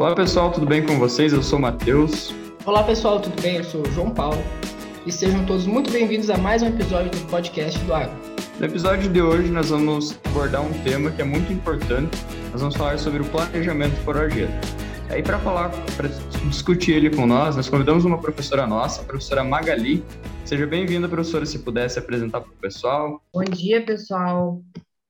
Olá pessoal, tudo bem com vocês? Eu sou o Matheus. Olá pessoal, tudo bem? Eu sou o João Paulo. E sejam todos muito bem-vindos a mais um episódio do podcast do Agro. No episódio de hoje nós vamos abordar um tema que é muito importante. Nós vamos falar sobre o planejamento forageiro. Aí para falar, para discutir ele com nós, nós convidamos uma professora nossa, a professora Magali. Seja bem-vinda, professora, se pudesse apresentar para o pessoal. Bom dia, pessoal.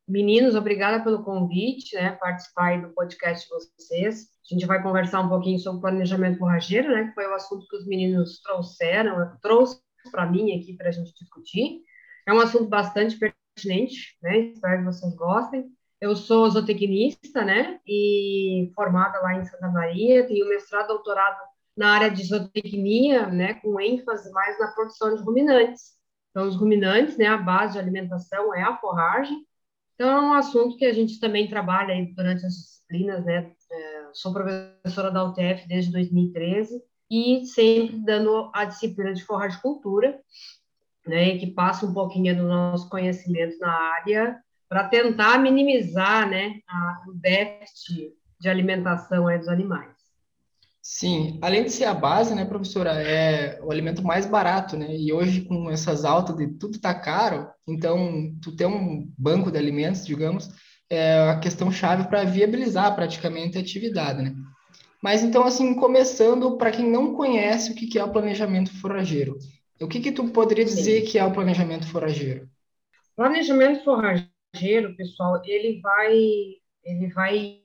Meninos, obrigada pelo convite, né, participar do podcast de vocês. A gente vai conversar um pouquinho sobre planejamento forrageiro, né, que foi o assunto que os meninos trouxeram, trouxe para mim aqui para a gente discutir. É um assunto bastante pertinente, né, espero que vocês gostem. Eu sou zootecnista, né, e formada lá em Santa Maria, tenho mestrado, doutorado na área de zootecnia, né, com ênfase mais na produção de ruminantes. Então, os ruminantes, né, a base de alimentação é a forragem, então, é um assunto que a gente também trabalha durante as disciplinas, né? Sou professora da UTF desde 2013 e sempre dando a disciplina de forragicultura, né? Que passa um pouquinho do nosso conhecimento na área para tentar minimizar, né? A, o déficit de alimentação aí dos animais. Sim, além de ser a base, né, professora, é o alimento mais barato, né? E hoje com essas altas de tudo tá caro, então tu ter um banco de alimentos, digamos, é a questão chave para viabilizar praticamente a atividade, né? Mas então assim, começando para quem não conhece o que é o planejamento forageiro, o que que tu poderia dizer Sim. que é o planejamento forageiro? Planejamento forageiro, pessoal, ele vai ele vai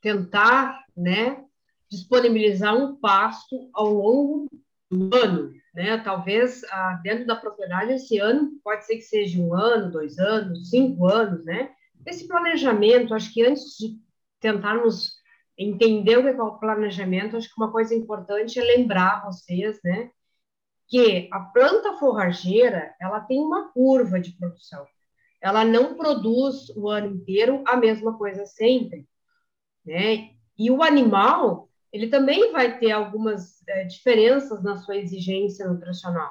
tentar, né, disponibilizar um pasto ao longo do ano, né? Talvez ah, dentro da propriedade esse ano pode ser que seja um ano, dois anos, cinco anos, né? Esse planejamento, acho que antes de tentarmos entender o que é o planejamento, acho que uma coisa importante é lembrar vocês, né? Que a planta forrageira ela tem uma curva de produção. Ela não produz o ano inteiro a mesma coisa sempre, né? E o animal ele também vai ter algumas é, diferenças na sua exigência nutricional.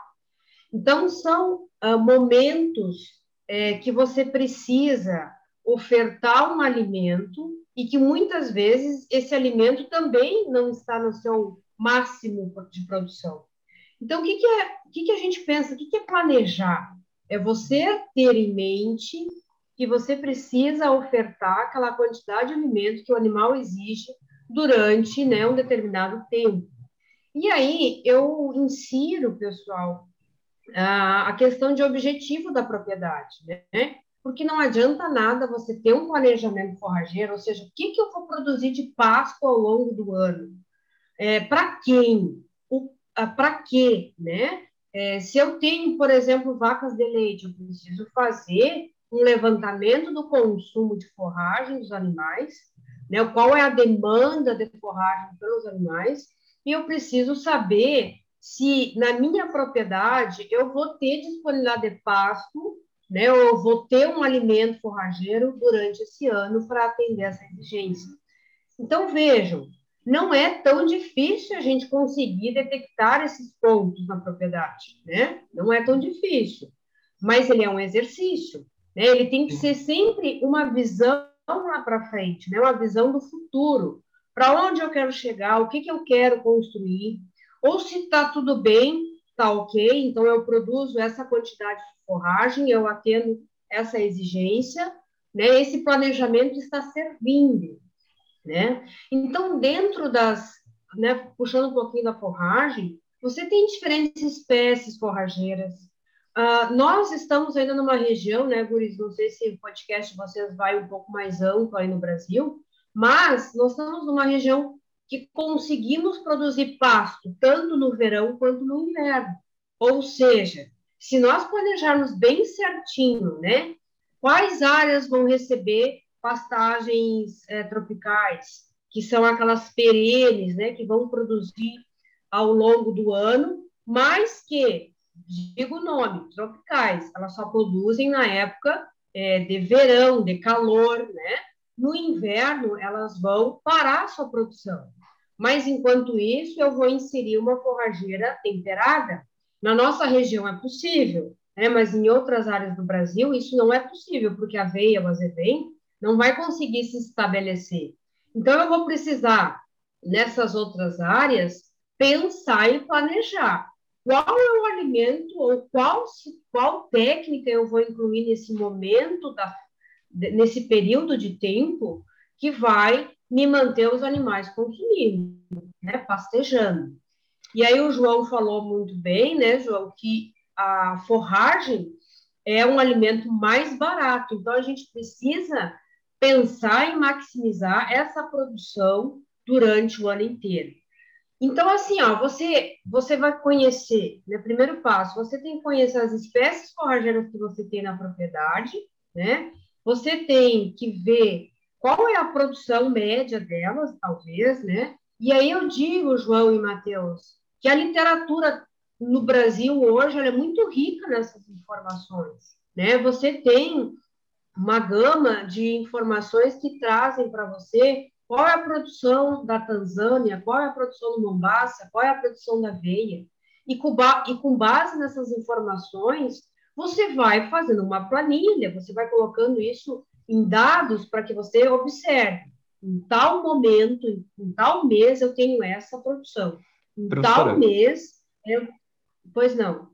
Então, são uh, momentos é, que você precisa ofertar um alimento e que muitas vezes esse alimento também não está no seu máximo de produção. Então, o que, que, é, o que, que a gente pensa? O que, que é planejar? É você ter em mente que você precisa ofertar aquela quantidade de alimento que o animal exige durante né, um determinado tempo. E aí eu insiro, pessoal, a questão de objetivo da propriedade, né? Porque não adianta nada você ter um planejamento forrageiro, ou seja, o que, que eu vou produzir de pasto ao longo do ano? É, Para quem? Para quê? Né? É, se eu tenho, por exemplo, vacas de leite, eu preciso fazer um levantamento do consumo de forragem dos animais, né? Qual é a demanda de forragem pelos animais? E eu preciso saber se na minha propriedade eu vou ter disponibilidade de pasto, né? Eu vou ter um alimento forrageiro durante esse ano para atender essa exigência. Então vejam, não é tão difícil a gente conseguir detectar esses pontos na propriedade, né? Não é tão difícil, mas ele é um exercício, né? Ele tem que ser sempre uma visão lá para frente, né? uma visão do futuro. Para onde eu quero chegar, o que, que eu quero construir, ou se está tudo bem, está ok, então eu produzo essa quantidade de forragem, eu atendo essa exigência, né? esse planejamento está servindo. Né? Então, dentro das, né, puxando um pouquinho da forragem, você tem diferentes espécies forrageiras, Uh, nós estamos ainda numa região, né, Guris? Não sei se o podcast de vocês vai um pouco mais amplo aí no Brasil, mas nós estamos numa região que conseguimos produzir pasto tanto no verão quanto no inverno. Ou seja, se nós planejarmos bem certinho, né, quais áreas vão receber pastagens é, tropicais, que são aquelas perenes, né, que vão produzir ao longo do ano, mas que digo o nome, tropicais, elas só produzem na época é, de verão, de calor, né? No inverno, elas vão parar a sua produção. Mas, enquanto isso, eu vou inserir uma forrageira temperada. Na nossa região é possível, né? mas em outras áreas do Brasil isso não é possível, porque a aveia, o azevém, não vai conseguir se estabelecer. Então, eu vou precisar nessas outras áreas, pensar e planejar. Qual é o alimento ou qual, qual técnica eu vou incluir nesse momento, da, nesse período de tempo, que vai me manter os animais consumindo, né, pastejando. E aí o João falou muito bem, né, João, que a forragem é um alimento mais barato, então a gente precisa pensar em maximizar essa produção durante o ano inteiro. Então, assim, ó, você, você vai conhecer, né, primeiro passo, você tem que conhecer as espécies forrageiras que você tem na propriedade, né? Você tem que ver qual é a produção média delas, talvez, né? E aí eu digo, João e Matheus, que a literatura no Brasil hoje é muito rica nessas informações, né? Você tem uma gama de informações que trazem para você qual é a produção da Tanzânia, qual é a produção do Mombasa, qual é a produção da aveia. E com, e com base nessas informações, você vai fazendo uma planilha, você vai colocando isso em dados para que você observe. Em tal momento, em tal mês, eu tenho essa produção. Em tal mês, eu... pois não.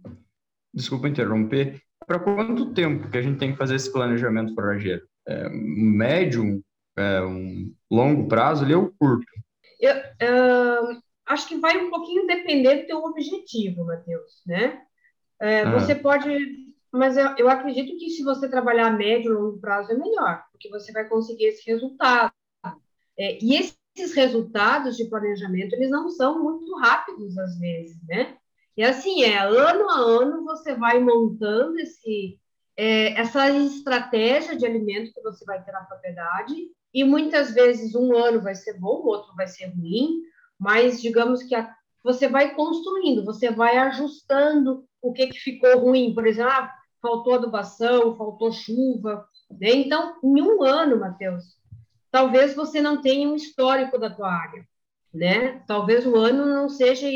Desculpa interromper. Para quanto tempo que a gente tem que fazer esse planejamento forageiro? É, médio, é, um longo prazo ali ou curto? Eu, uh, acho que vai um pouquinho depender do teu objetivo, Matheus, né? É, ah. Você pode, mas eu, eu acredito que se você trabalhar a médio e longo prazo é melhor, porque você vai conseguir esse resultado. É, e esses resultados de planejamento, eles não são muito rápidos às vezes, né? E assim, é ano a ano você vai montando esse, é, essa estratégia de alimento que você vai ter na propriedade e muitas vezes um ano vai ser bom, o outro vai ser ruim, mas digamos que a, você vai construindo, você vai ajustando o que, que ficou ruim. Por exemplo, ah, faltou adubação, faltou chuva. Né? Então, em um ano, Matheus, talvez você não tenha um histórico da tua área. Né? Talvez o ano não seja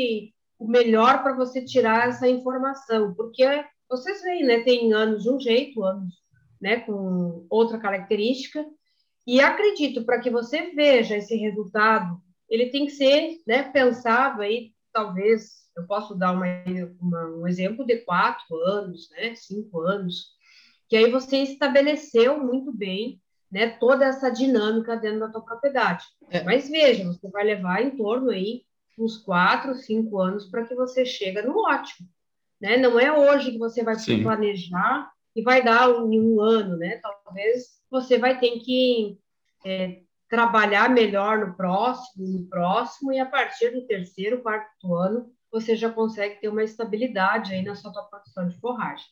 o melhor para você tirar essa informação, porque vocês veem, né? Tem anos de um jeito, anos né, com outra característica, e acredito, para que você veja esse resultado, ele tem que ser né, pensado aí, talvez, eu posso dar uma, uma, um exemplo de quatro anos, né, cinco anos, que aí você estabeleceu muito bem né, toda essa dinâmica dentro da tua propriedade. É. Mas veja, você vai levar em torno aí uns quatro, cinco anos para que você chegue no ótimo. Né? Não é hoje que você vai Sim. planejar e vai dar um, um ano, né? Talvez você vai ter que é, trabalhar melhor no próximo, no próximo, e a partir do terceiro, quarto ano, você já consegue ter uma estabilidade aí na sua produção de forragem.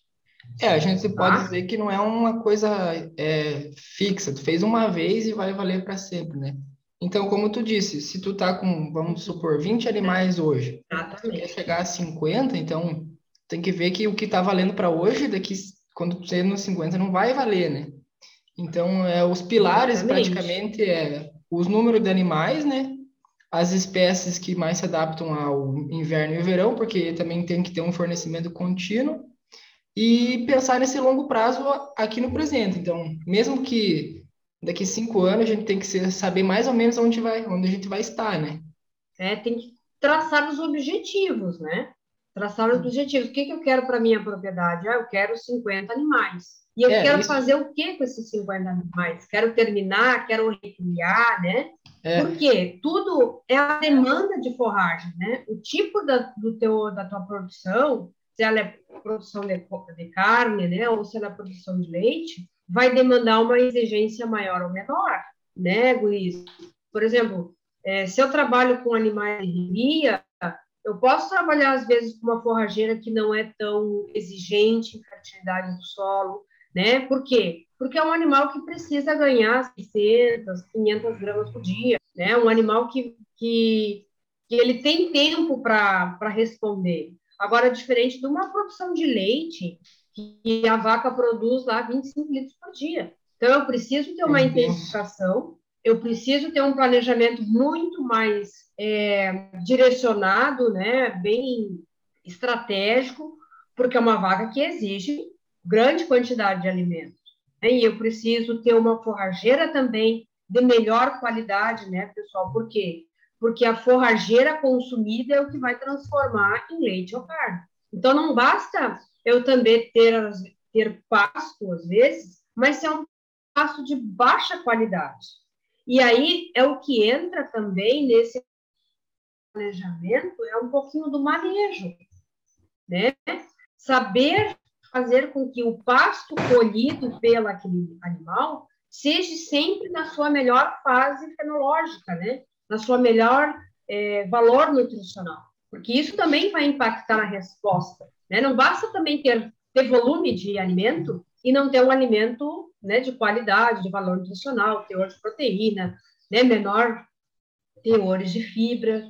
É, a gente pode ah. dizer que não é uma coisa é, fixa, tu fez uma vez e vai valer para sempre, né? Então, como tu disse, se tu tá com, vamos supor, 20 animais hoje, tu quer chegar a 50, então tem que ver que o que tá valendo para hoje, daqui quando tu chegar nos 50 não vai valer, né? Então, é, os pilares Exatamente. praticamente é os números de animais, né? As espécies que mais se adaptam ao inverno e verão, porque também tem que ter um fornecimento contínuo e pensar nesse longo prazo aqui no presente. Então, mesmo que daqui cinco anos a gente tem que saber mais ou menos onde vai, onde a gente vai estar, né? É, tem que traçar os objetivos, né? Traçar os objetivos. O que, que eu quero para minha propriedade? Ah, eu quero 50 animais. E eu é, quero isso... fazer o que com esses 50 animais? Quero terminar, quero recriar, né? É. Porque tudo é a demanda de forragem, né? O tipo da, do teu, da tua produção, se ela é produção de, de carne, né? Ou se ela é produção de leite, vai demandar uma exigência maior ou menor, né, Luiz? Por exemplo, é, se eu trabalho com animais de ria, eu posso trabalhar, às vezes, com uma forrageira que não é tão exigente em fertilidade do solo, né? Por quê? Porque é um animal que precisa ganhar 600, 500 gramas por dia, né? Um animal que, que, que ele tem tempo para responder. Agora, diferente de uma produção de leite, que a vaca produz lá 25 litros por dia. Então, eu preciso ter uma intensificação, eu preciso ter um planejamento muito mais é, direcionado, né, bem estratégico, porque é uma vaca que exige grande quantidade de alimentos. Né? E eu preciso ter uma forrageira também de melhor qualidade, né, pessoal? Por quê? Porque a forrageira consumida é o que vai transformar em leite ou carne. Então, não basta eu também ter, ter pasto, às vezes, mas ser um pasto de baixa qualidade. E aí é o que entra também nesse planejamento, é um pouquinho do manejo, né? Saber fazer com que o pasto colhido pelo aquele animal seja sempre na sua melhor fase fenológica, né? Na sua melhor é, valor nutricional, porque isso também vai impactar na resposta, né? Não basta também ter, ter volume de alimento e não ter um alimento né, de qualidade, de valor nutricional, teor de proteína, né, menor teores de fibra.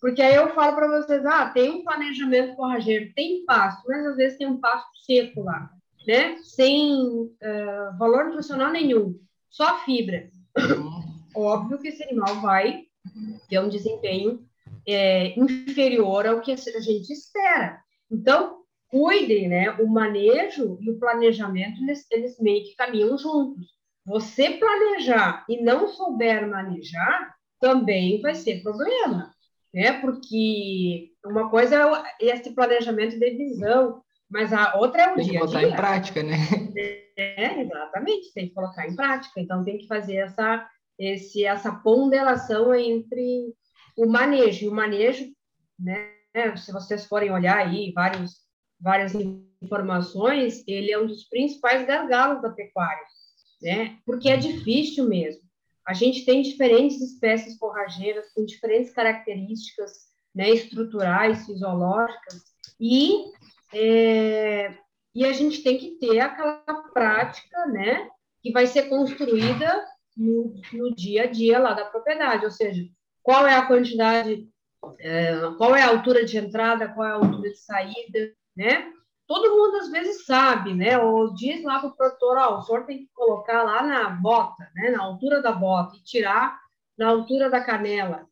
Porque aí eu falo para vocês, ah, tem um planejamento forrageiro, tem pasto, mas às vezes tem um pasto seco lá, né? Sem uh, valor nutricional nenhum, só fibra. Óbvio que esse animal vai ter um desempenho é, inferior ao que a gente espera. Então, cuidem, né? O manejo e o planejamento, eles, eles meio que caminham juntos. Você planejar e não souber manejar, também vai ser problema, né? Porque uma coisa é esse planejamento de visão, mas a outra é o tem dia a dia. Tem que botar em prática, né? É, exatamente, tem que colocar em prática. Então, tem que fazer essa, esse, essa ponderação entre o manejo. E o manejo, né? Se vocês forem olhar aí vários várias informações, ele é um dos principais gargalos da pecuária, né? Porque é difícil mesmo. A gente tem diferentes espécies forrageiras com diferentes características, né, estruturais, fisiológicas, e é, e a gente tem que ter aquela prática, né, que vai ser construída no, no dia a dia lá da propriedade, ou seja, qual é a quantidade, é, qual é a altura de entrada, qual é a altura de saída, né? Todo mundo às vezes sabe, né? Ou diz lá para o produtor, ó, o senhor tem que colocar lá na bota, né? Na altura da bota e tirar na altura da canela,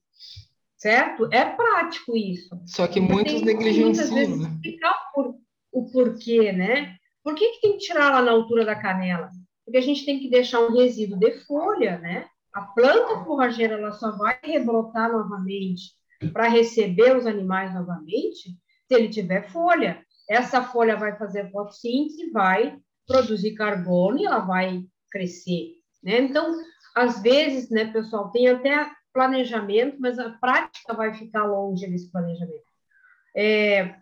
certo? É prático isso. Só que muitos negligenciam, vezes né? explicar por, o porquê, né? Por que, que tem que tirar lá na altura da canela? Porque a gente tem que deixar um resíduo de folha, né? A planta forrageira ela só vai rebrotar novamente para receber os animais novamente se ele tiver folha. Essa folha vai fazer fotossíntese, vai produzir carbono e ela vai crescer, né? Então, às vezes, né, pessoal, tem até planejamento, mas a prática vai ficar longe desse planejamento. É,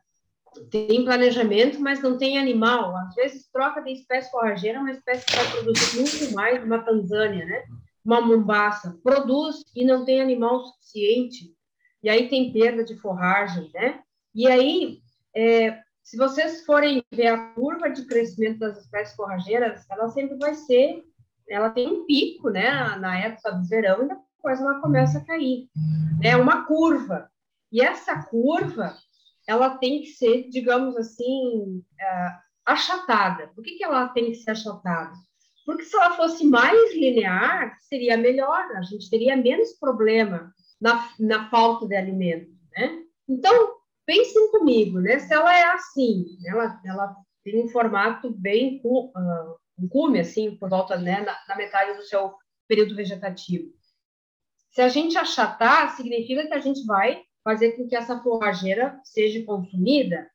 tem planejamento, mas não tem animal. Às vezes, troca de espécie forrageira, uma espécie que vai produzir muito mais, uma Tanzânia, né? Uma Mombasa. Produz e não tem animal suficiente. E aí tem perda de forragem, né? E aí, é, se vocês forem ver a curva de crescimento das espécies forrageiras, ela sempre vai ser, ela tem um pico, né, na época do verão e depois ela começa a cair. É uma curva. E essa curva, ela tem que ser, digamos assim, é, achatada. Por que, que ela tem que ser achatada? Porque se ela fosse mais linear, seria melhor, a gente teria menos problema na, na falta de alimento, né? Então, pensem comigo, né? Se ela é assim, ela, ela tem um formato bem uh, um cume, assim, por volta, né, na, na, metade do seu período vegetativo. Se a gente achatar, significa que a gente vai fazer com que essa forrageira seja consumida.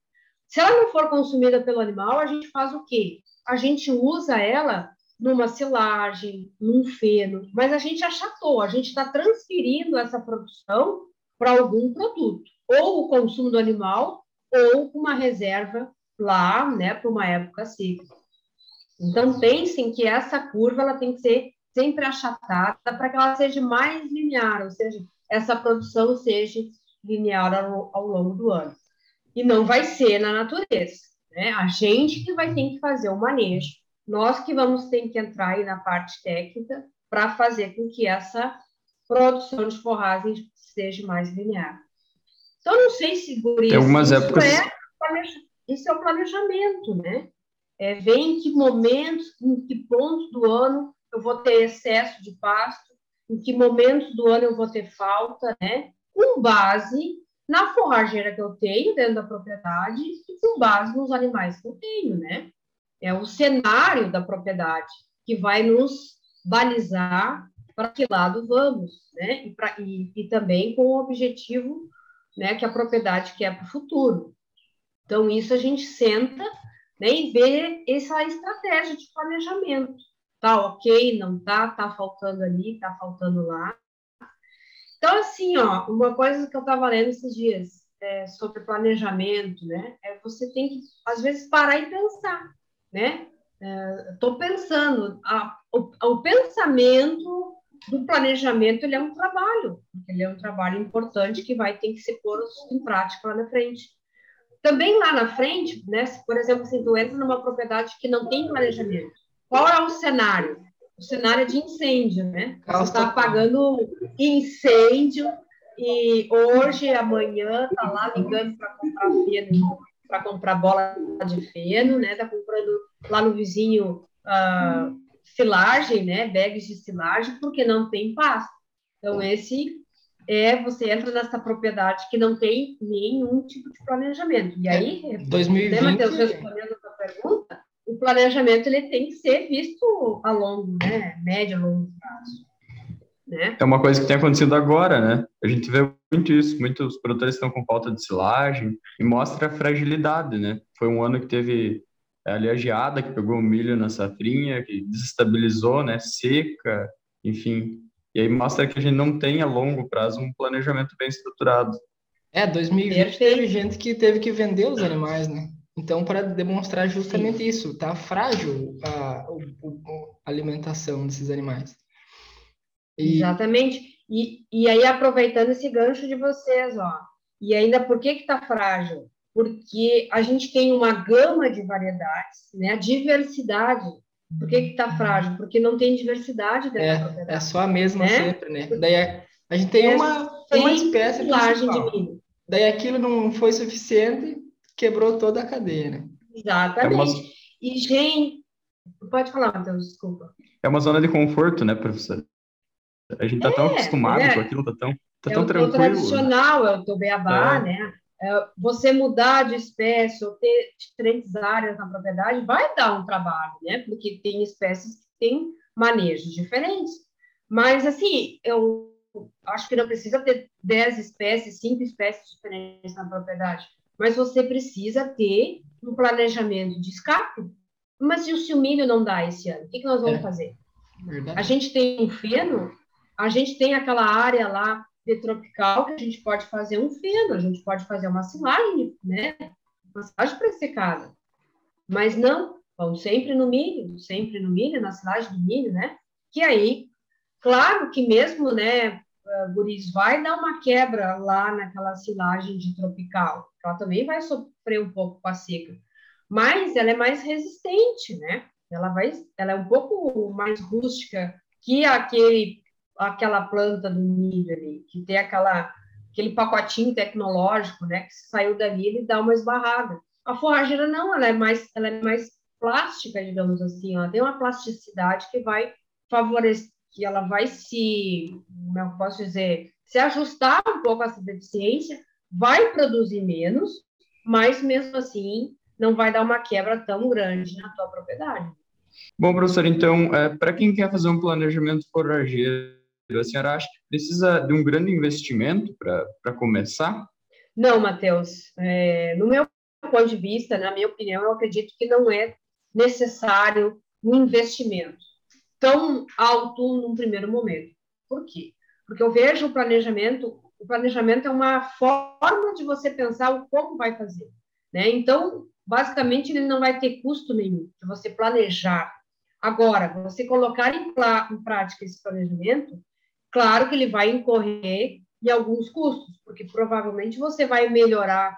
Se ela não for consumida pelo animal, a gente faz o quê? A gente usa ela numa silagem, num feno, mas a gente achatou, a gente está transferindo essa produção para algum produto ou o consumo do animal ou uma reserva lá, né, para uma época seca. Então pensem que essa curva ela tem que ser sempre achatada para que ela seja mais linear, ou seja, essa produção seja linear ao, ao longo do ano. E não vai ser na natureza, né? A gente que vai ter que fazer o manejo, nós que vamos ter que entrar aí na parte técnica para fazer com que essa produção de forragem seja mais linear. Então, não sei se por isso, algumas isso, épocas... é, isso é o planejamento, né? É ver em que momentos, em que pontos do ano eu vou ter excesso de pasto, em que momentos do ano eu vou ter falta, né? Com base na forrageira que eu tenho dentro da propriedade e com base nos animais que eu tenho, né? É o cenário da propriedade que vai nos balizar para que lado vamos, né? E, pra, e, e também com o objetivo né, que a propriedade quer para o futuro. Então, isso a gente senta né, e vê essa estratégia de planejamento. Tá ok, não tá, tá faltando ali, tá faltando lá. Então, assim, ó, uma coisa que eu estava lendo esses dias é, sobre planejamento, né, é você tem que, às vezes, parar e pensar, né? Estou é, pensando, a, o, o pensamento do planejamento ele é um trabalho, ele é um trabalho importante que vai ter que ser posto em prática lá na frente. Também lá na frente, né, se, por exemplo, se tu entra numa propriedade que não tem planejamento, qual é o cenário? O cenário é de incêndio, né? Você está apagando incêndio e hoje, amanhã, tá lá ligando para comprar feno, para comprar bola de feno, né? Tá comprando lá no vizinho uh, silagem, né? Bags de silagem, porque não tem pasto. Então, esse é você entra nessa propriedade que não tem nenhum tipo de planejamento. E aí, é, 2020, né, Matheus, respondendo a sua pergunta, o planejamento ele tem que ser visto a longo, né? Médio, longo prazo. Né? É uma coisa que tem acontecido agora, né? A gente vê muito isso, muitos produtores estão com falta de silagem e mostra a fragilidade, né? Foi um ano que teve ali a geada que pegou o milho na safrinha, que desestabilizou, né? Seca, enfim. E aí mostra que a gente não tem a longo prazo um planejamento bem estruturado. É, 2020 teve gente que teve que vender os animais, né? Então, para demonstrar justamente Sim. isso, tá frágil a, a, a, alimentação desses animais. E... Exatamente. E, e aí, aproveitando esse gancho de vocês, ó, e ainda por que que tá frágil? Porque a gente tem uma gama de variedades, né? A diversidade. Por que que tá frágil? Porque não tem diversidade dessa é, propriedade. É só a mesma né? sempre, né? Daí a, a gente tem é uma, uma espécie de milho. Daí aquilo não foi suficiente, quebrou toda a cadeia, né? Exatamente. É uma... E, gente, pode falar, Matheus, desculpa. É uma zona de conforto, né, professor? A gente tá é, tão acostumado é. com aquilo, tá tão, tá é tão o tranquilo. tradicional, é o beabá, é. né? É, você mudar de espécie ou ter diferentes áreas na propriedade vai dar um trabalho, né? Porque tem espécies que têm manejos diferentes. Mas, assim, eu acho que não precisa ter 10 espécies, 5 espécies diferentes na propriedade mas você precisa ter um planejamento de escape. Mas se o milho não dá esse ano, o que, que nós vamos é. fazer? Verdade. A gente tem um feno, a gente tem aquela área lá tropical que a gente pode fazer um feno, a gente pode fazer uma silagem, né? Uma silagem pré-secada. Mas não, vão sempre no milho, sempre no milho, na silagem do milho, né? Que aí, claro que mesmo, né, uh, guris, vai dar uma quebra lá naquela silagem de tropical. Ela também vai sofrer um pouco com a seca, mas ela é mais resistente, né? Ela vai, ela é um pouco mais rústica que aquele, aquela planta do milho ali, que tem aquela aquele pacotinho tecnológico, né? Que saiu dali ele dá uma esbarrada. A forrageira não, ela é mais, ela é mais plástica, digamos assim, ela tem uma plasticidade que vai favorecer que ela vai se, como eu posso dizer, se ajustar um pouco a essa deficiência, vai produzir menos, mas mesmo assim não vai dar uma quebra tão grande na tua propriedade. Bom, professor, então, é, para quem quer fazer um planejamento forrageiro, a senhora acha que precisa de um grande investimento para começar? Não, Matheus. É, no meu ponto de vista, na minha opinião, eu acredito que não é necessário um investimento tão alto num primeiro momento. Por quê? Porque eu vejo o planejamento, o planejamento é uma forma de você pensar o como vai fazer, né? Então, basicamente, ele não vai ter custo nenhum de você planejar. Agora, você colocar em, em prática esse planejamento, claro que ele vai incorrer em alguns custos, porque provavelmente você vai melhorar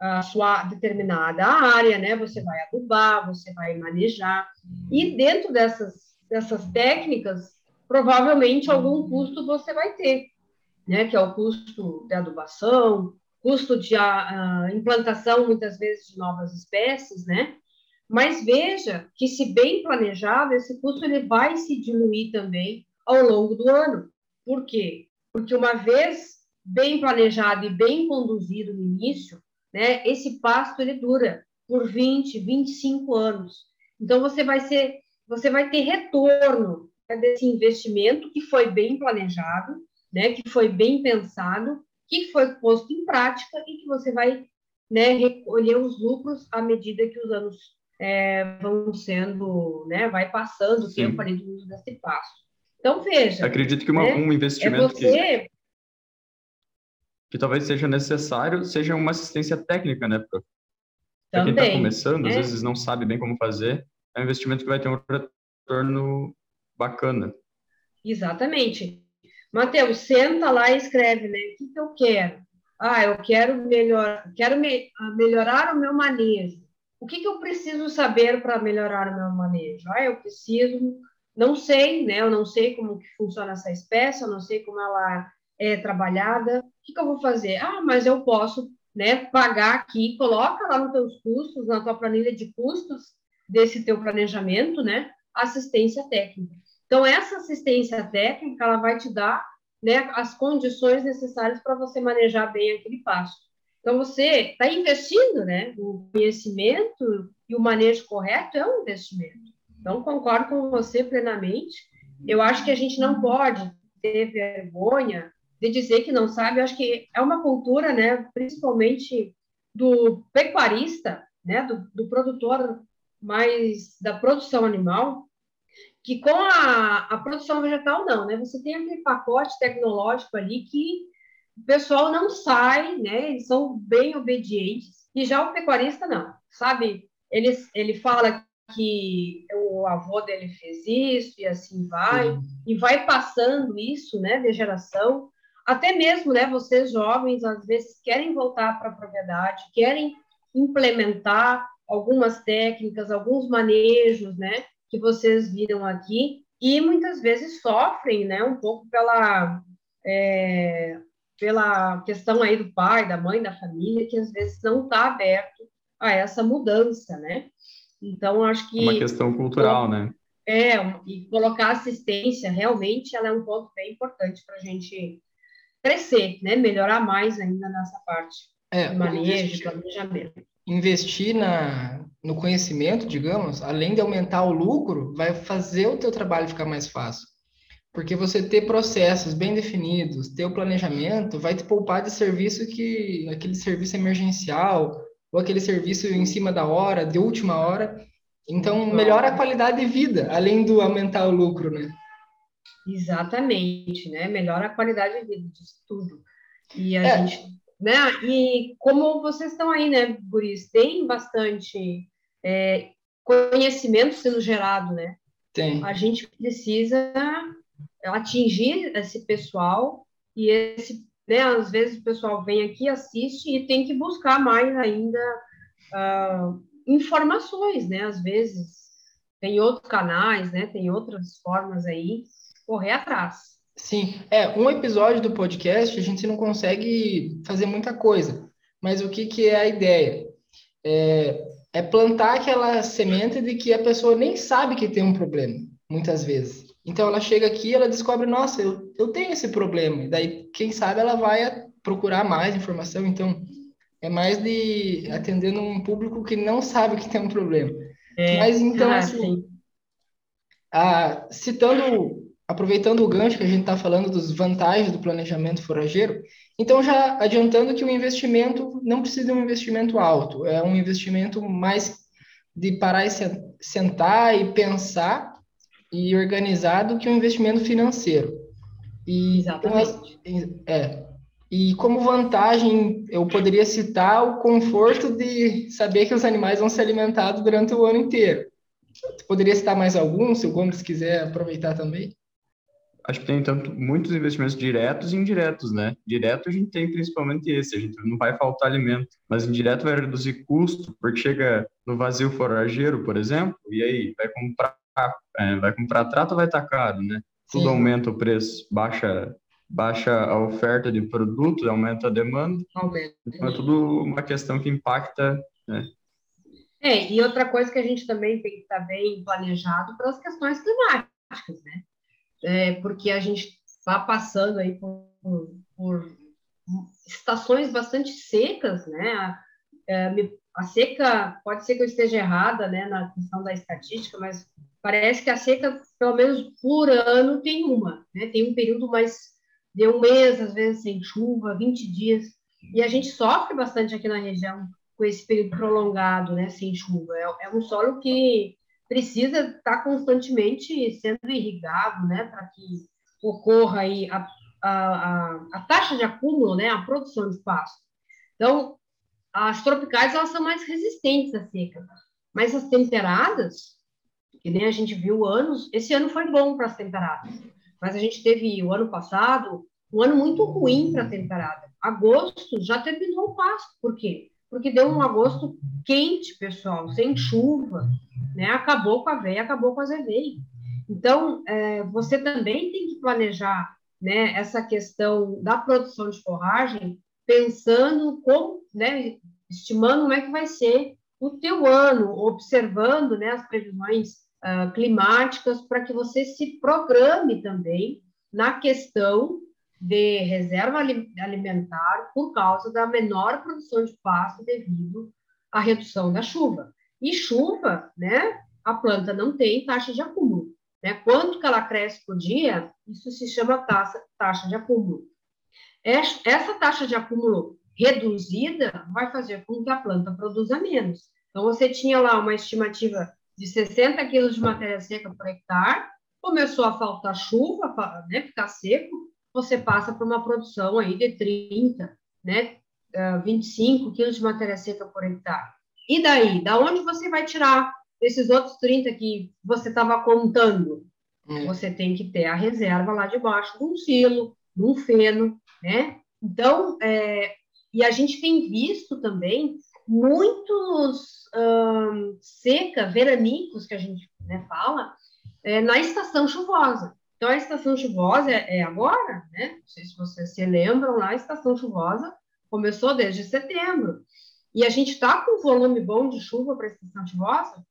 a sua determinada área, né? Você vai adubar, você vai manejar. E dentro dessas dessas técnicas, provavelmente algum custo você vai ter, né? Que é o custo de adubação, custo de a, a implantação, muitas vezes, de novas espécies, né? Mas veja que, se bem planejado, esse custo ele vai se diluir também ao longo do ano. Por quê? Porque uma vez bem planejado e bem conduzido no início, né, esse pasto ele dura por 20, 25 anos. Então você vai ser você vai ter retorno desse investimento que foi bem planejado, né, que foi bem pensado, que foi posto em prática e que você vai né, recolher os lucros à medida que os anos é, vão sendo, né, vai passando o tempo ali do uso desse passo. Então, veja. Acredito que uma, né, um investimento é você... que, que talvez seja necessário seja uma assistência técnica, né, prof? Para quem está começando, às né? vezes não sabe bem como fazer, é um investimento que vai ter um retorno bacana. Exatamente. Mateus, senta lá e escreve, né? O que, que eu quero? Ah, eu quero, melhor, quero me, ah, melhorar o meu manejo. O que, que eu preciso saber para melhorar o meu manejo? Ah, eu preciso, não sei, né? Eu não sei como que funciona essa espécie, eu não sei como ela é trabalhada. O que, que eu vou fazer? Ah, mas eu posso né, pagar aqui, coloca lá nos teus custos, na tua planilha de custos desse teu planejamento, né, assistência técnica. Então, essa assistência técnica, ela vai te dar né, as condições necessárias para você manejar bem aquele passo. Então, você está investindo, né, o conhecimento e o manejo correto é um investimento. Então, concordo com você plenamente. Eu acho que a gente não pode ter vergonha de dizer que não sabe, eu acho que é uma cultura, né, principalmente do pecuarista, né, do, do produtor mais da produção animal, que com a, a produção vegetal não, né? Você tem aquele pacote tecnológico ali que o pessoal não sai, né? Eles são bem obedientes. E já o pecuarista não, sabe? Ele, ele fala que o avô dele fez isso e assim vai, Sim. e vai passando isso, né, de geração até mesmo, né, vocês jovens, às vezes querem voltar para a propriedade, querem implementar algumas técnicas, alguns manejos, né, que vocês viram aqui, e muitas vezes sofrem, né, um pouco pela, é, pela questão aí do pai, da mãe, da família, que às vezes não está aberto a essa mudança, né? Então, acho que... Uma questão cultural, né? É, e colocar assistência, realmente, ela é um ponto bem importante para a gente crescer, né? Melhorar mais ainda nessa parte é, de manejo, de planejamento. Investir na, no conhecimento, digamos, além de aumentar o lucro, vai fazer o teu trabalho ficar mais fácil. Porque você ter processos bem definidos, ter o planejamento, vai te poupar de serviço que aquele serviço emergencial ou aquele serviço em cima da hora, de última hora. Então, melhora a qualidade de vida, além do aumentar o lucro, né? Exatamente, né? Melhora a qualidade de vida disso tudo. E a é. gente, né? E como vocês estão aí, né, Guris, tem bastante é, conhecimento sendo gerado, né? Tem. A gente precisa atingir esse pessoal e esse, né? Às vezes o pessoal vem aqui, assiste e tem que buscar mais ainda uh, informações, né? Às vezes tem outros canais, né? Tem outras formas aí correr atrás. Sim, é, um episódio do podcast a gente não consegue fazer muita coisa, mas o que, que é a ideia? É, é plantar aquela semente de que a pessoa nem sabe que tem um problema, muitas vezes. Então ela chega aqui ela descobre, nossa, eu, eu tenho esse problema. E daí, quem sabe, ela vai procurar mais informação. Então, é mais de atendendo um público que não sabe que tem um problema. É, Mas então, ah, assim, ah, citando aproveitando o gancho que a gente está falando dos vantagens do planejamento forageiro, então já adiantando que o investimento não precisa de um investimento alto, é um investimento mais de parar e sentar e pensar e organizar do que um investimento financeiro. E, Exatamente. é, e como vantagem, eu poderia citar o conforto de saber que os animais vão ser alimentados durante o ano inteiro. Poderia citar mais algum, se o Gomes quiser aproveitar também? acho que tem tanto muitos investimentos diretos e indiretos, né? Direto a gente tem principalmente esse, a gente não vai faltar alimento, mas indireto vai reduzir custo, porque chega no vazio forageiro, por exemplo, e aí vai comprar, é, vai comprar trato, vai estar caro, né? Tudo Sim. aumenta o preço, baixa baixa a oferta de produtos, aumenta a demanda. Aumenta. Então é tudo uma questão que impacta, né? É, e outra coisa que a gente também tem que estar bem planejado para as questões climáticas, né? é, porque a gente está passando aí por, por, estações bastante secas, né? É, a seca, pode ser que eu esteja errada, né, na questão da estatística, mas parece que a seca, pelo menos por ano, tem uma, né? Tem um período mais de um mês, às vezes sem chuva, 20 dias. E a gente sofre bastante aqui na região com esse período prolongado, né, sem chuva. É, é um solo que precisa estar constantemente sendo irrigado, né, para que ocorra aí a, a, a, a, taxa de acúmulo, né, a produção de pasto. Então, as tropicais elas são mais resistentes à seca, mas as temperadas, que nem a gente viu anos, esse ano foi bom para as temperadas, mas a gente teve o ano passado um ano muito ruim para a temperada. Agosto já terminou o pasto, por quê? Porque deu um agosto quente, pessoal, sem chuva, né? Acabou com a veia, acabou com a zeveia. Então, é, você também tem que planejar né, essa questão da produção de forragem, pensando como, né, estimando como é que vai ser o teu ano, observando né, as previsões uh, climáticas para que você se programe também na questão de reserva alimentar por causa da menor produção de pasto devido à redução da chuva. E chuva, né, a planta não tem taxa de acúmulo. Né? Quanto que ela cresce por dia, isso se chama taxa, taxa de acúmulo. Essa taxa de acúmulo reduzida vai fazer com que a planta produza menos. Então, você tinha lá uma estimativa de 60 quilos de matéria seca por hectare, começou a faltar chuva, né, ficar seco, você passa para uma produção aí de 30, né, 25 ah, quilos de matéria seca por hectare. E daí, da onde você vai tirar esses outros 30 que você estava contando? Hum. Você tem que ter a reserva lá debaixo de um silo, de um feno, né? Então, é, e a gente tem visto também muitos hum, seca, veranicos, que a gente né, fala, é, na estação chuvosa. Então, a estação chuvosa é, é agora, né? Não sei se vocês se lembram lá, a estação chuvosa começou desde setembro. E a gente está com um volume bom de chuva para a estação chuvosa?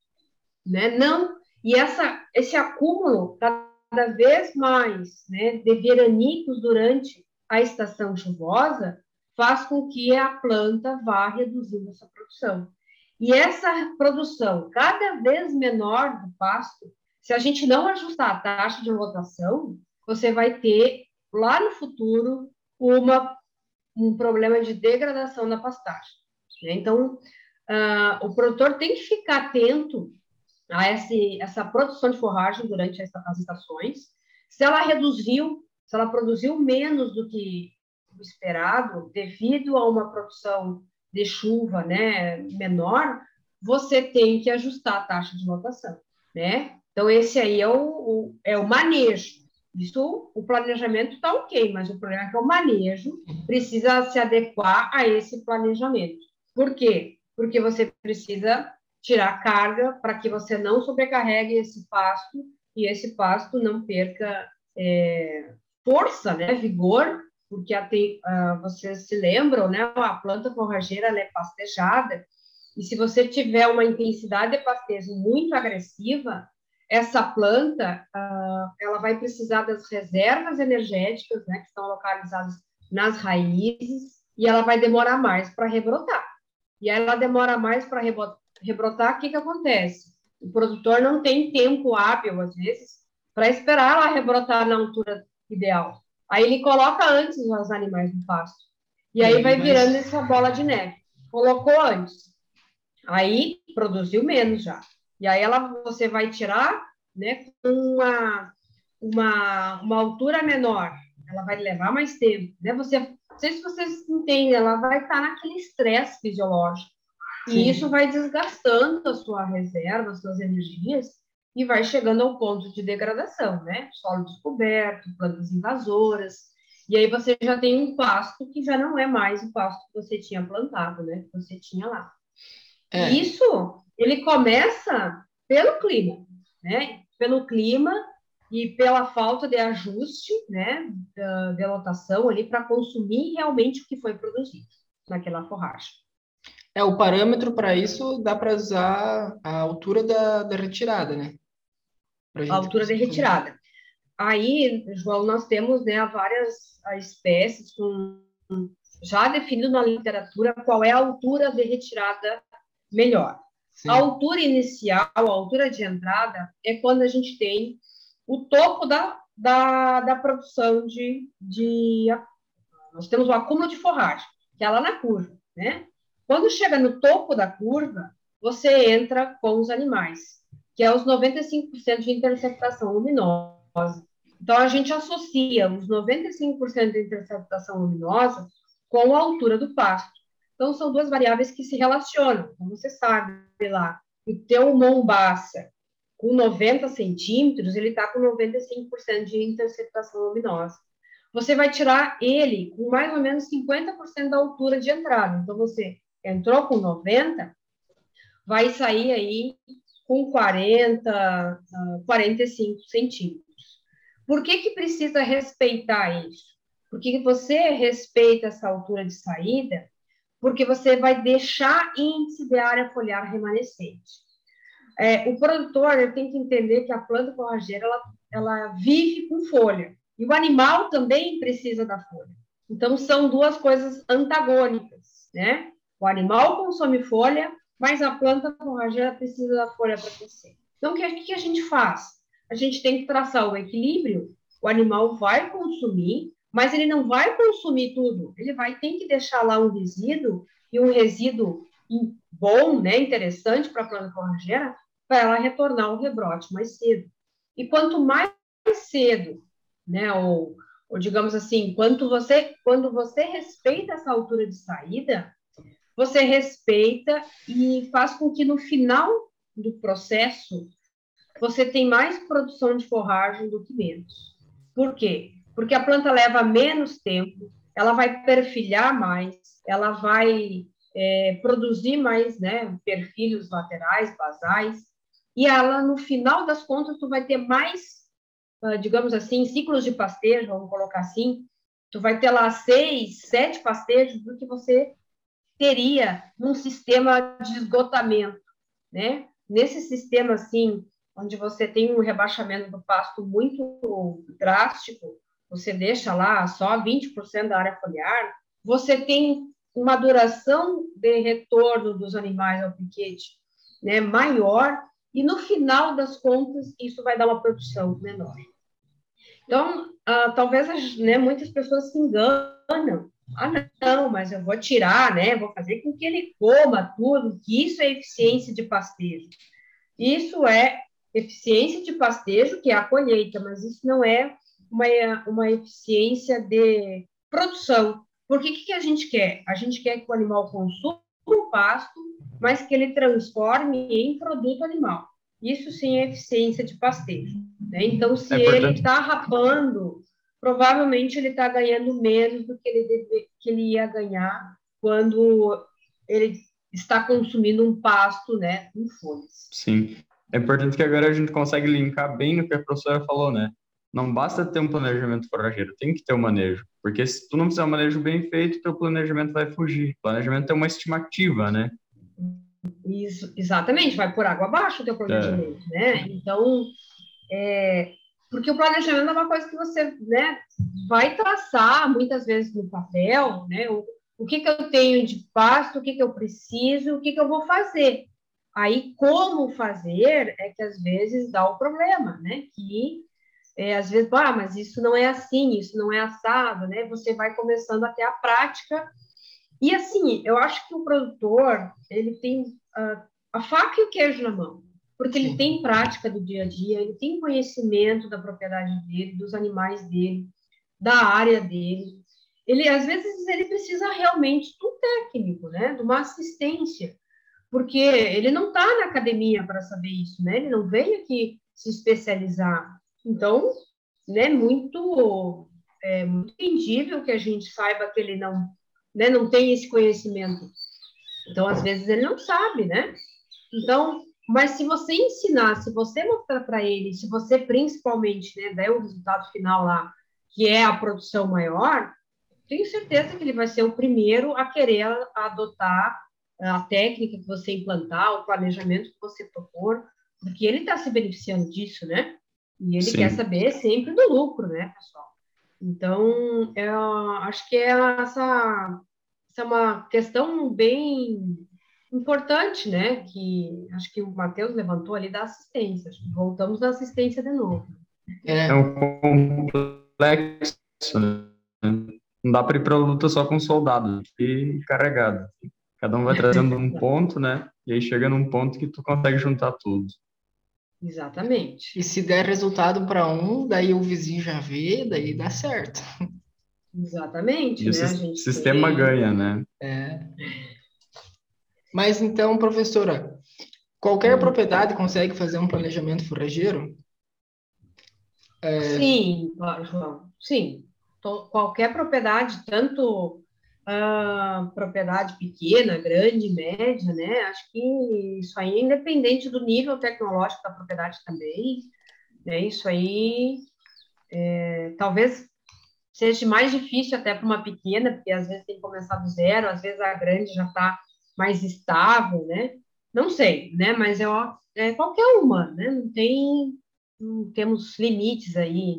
Né? Não. E essa, esse acúmulo cada vez mais né, de veranicos durante a estação chuvosa faz com que a planta vá reduzindo essa produção. E essa produção cada vez menor do pasto, se a gente não ajustar a taxa de lotação, você vai ter lá no futuro uma, um problema de degradação da pastagem. Né? Então, uh, o produtor tem que ficar atento a esse, essa produção de forragem durante as estações. Se ela reduziu, se ela produziu menos do que esperado, devido a uma produção de chuva né, menor, você tem que ajustar a taxa de lotação, né? Então, esse aí é o, o é o manejo. Isso, o planejamento está ok, mas o problema é que o manejo precisa se adequar a esse planejamento. Por quê? Porque você precisa tirar carga para que você não sobrecarregue esse pasto e esse pasto não perca é, força, né, vigor porque a, uh, vocês se lembram, né? A planta forrageira é pastejada, e se você tiver uma intensidade de pastejo muito agressiva, essa planta uh, ela vai precisar das reservas energéticas, né, que estão localizadas nas raízes, e ela vai demorar mais para rebrotar. E aí ela demora mais para rebrotar, o que, que acontece? O produtor não tem tempo hábil, às vezes, para esperar ela rebrotar na altura ideal. Aí ele coloca antes os animais no pasto. E aí vai virando essa bola de neve. Colocou antes. Aí produziu menos já. E aí ela, você vai tirar né, uma, uma, uma altura menor. Ela vai levar mais tempo. Né? Você, não sei se vocês entendem, ela vai estar naquele estresse fisiológico. Sim. E isso vai desgastando a sua reserva, as suas energias, e vai chegando ao ponto de degradação, né? Solo descoberto, plantas invasoras, e aí você já tem um pasto que já não é mais o pasto que você tinha plantado, né? Que você tinha lá. É. Isso, ele começa pelo clima, né? Pelo clima e pela falta de ajuste, né? Da, de lotação ali para consumir realmente o que foi produzido naquela forragem. É, o parâmetro para isso dá para usar a altura da, da retirada, né? a altura de retirada. Aí, João, nós temos né, várias espécies com, já definido na literatura qual é a altura de retirada melhor. Sim. A altura inicial, a altura de entrada, é quando a gente tem o topo da, da, da produção de, de. Nós temos o acúmulo de forragem, que é lá na curva, né? Quando chega no topo da curva, você entra com os animais, que é os 95% de interceptação luminosa. Então, a gente associa os 95% de interceptação luminosa com a altura do pasto. Então, são duas variáveis que se relacionam. Então, você sabe lá, o teu Mombaça, com 90 centímetros, ele está com 95% de interceptação luminosa. Você vai tirar ele com mais ou menos 50% da altura de entrada. Então, você entrou com 90, vai sair aí com 40, 45 centímetros. Por que, que precisa respeitar isso? Porque você respeita essa altura de saída porque você vai deixar índice de área foliar remanescente. É, o produtor tem que entender que a planta forrageira ela, ela vive com folha e o animal também precisa da folha. Então são duas coisas antagônicas, né? O animal consome folha, mas a planta forrageira precisa da folha para crescer. Então o que, que a gente faz? A gente tem que traçar o equilíbrio. O animal vai consumir, mas ele não vai consumir tudo, ele vai ter que deixar lá um resíduo, e um resíduo bom, né, interessante para a planta forrageira, para ela retornar o rebrote mais cedo. E quanto mais cedo, né, ou, ou digamos assim, quanto você, quando você respeita essa altura de saída, você respeita e faz com que no final do processo você tenha mais produção de forragem do que menos. Por quê? porque a planta leva menos tempo, ela vai perfilhar mais, ela vai é, produzir mais né, perfilhos laterais, basais, e ela, no final das contas, tu vai ter mais, ah, digamos assim, ciclos de pastejo, vamos colocar assim, tu vai ter lá seis, sete pastejos do que você teria num sistema de esgotamento, né? Nesse sistema, assim, onde você tem um rebaixamento do pasto muito drástico, você deixa lá só 20% da área foliar, você tem uma duração de retorno dos animais ao piquete né, maior, e no final das contas, isso vai dar uma produção menor. Então, uh, talvez né, muitas pessoas se enganam. Ah, não, mas eu vou tirar, né? Vou fazer com que ele coma tudo, que isso é eficiência de pastejo. Isso é eficiência de pastejo, que é a colheita, mas isso não é uma, uma eficiência de produção. Porque o que, que a gente quer? A gente quer que o animal consuma o pasto, mas que ele transforme em produto animal. Isso sim é eficiência de pastejo. Né? Então, se é ele está rapando, provavelmente ele está ganhando menos do que ele, deve, que ele ia ganhar quando ele está consumindo um pasto né, em folhas. Sim. É importante que agora a gente consegue linkar bem no que a professora falou, né? não basta ter um planejamento forageiro, tem que ter um manejo. Porque se tu não fizer um manejo bem feito, teu planejamento vai fugir. O planejamento é uma estimativa, né? Isso, exatamente, vai por água abaixo o teu planejamento, é. né? Então, é, porque o planejamento é uma coisa que você né, vai traçar muitas vezes no papel, né? O, o que, que eu tenho de pasto, o que, que eu preciso, o que, que eu vou fazer. Aí, como fazer é que às vezes dá o problema, né? Que é, às vezes, ah, mas isso não é assim, isso não é assado, né? Você vai começando a ter a prática. E assim, eu acho que o produtor, ele tem uh, a faca e o queijo na mão, porque ele tem prática do dia a dia, ele tem conhecimento da propriedade dele, dos animais dele, da área dele. Ele, às vezes, ele precisa realmente de um técnico, né? De uma assistência, porque ele não está na academia para saber isso, né? Ele não veio aqui se especializar. Então, né, muito, é, muito entendível que a gente saiba que ele não, né, não tem esse conhecimento. Então, às vezes, ele não sabe, né? Então, mas se você ensinar, se você mostrar para ele, se você principalmente né, der o resultado final lá, que é a produção maior, tenho certeza que ele vai ser o primeiro a querer adotar a técnica que você implantar, o planejamento que você propor, porque ele está se beneficiando disso, né? E ele Sim. quer saber sempre do lucro, né, pessoal? Então, eu acho que é essa, essa é uma questão bem, importante, né? Que acho que o Matheus levantou ali da assistência. Acho que voltamos na assistência de novo. É, é um complexo, né? Não dá para ir para a luta só com soldado e carregado. Cada um vai trazendo um ponto, né? E aí chega num ponto que tu consegue juntar tudo. Exatamente. E se der resultado para um, daí o vizinho já vê, daí dá certo. Exatamente. E né? o sistema tem... ganha, né? É. Mas então, professora, qualquer hum. propriedade consegue fazer um planejamento forrageiro? É... Sim, João. Sim. Qualquer propriedade, tanto uh, propriedade pequena, grande, média, né? Acho que isso aí é independente do nível tecnológico da propriedade também. Né? Isso aí é, talvez seja mais difícil até para uma pequena, porque às vezes tem que começar do zero, às vezes a grande já está mais estável, né? Não sei, né? Mas é, é qualquer uma, né? Não tem, não temos limites aí.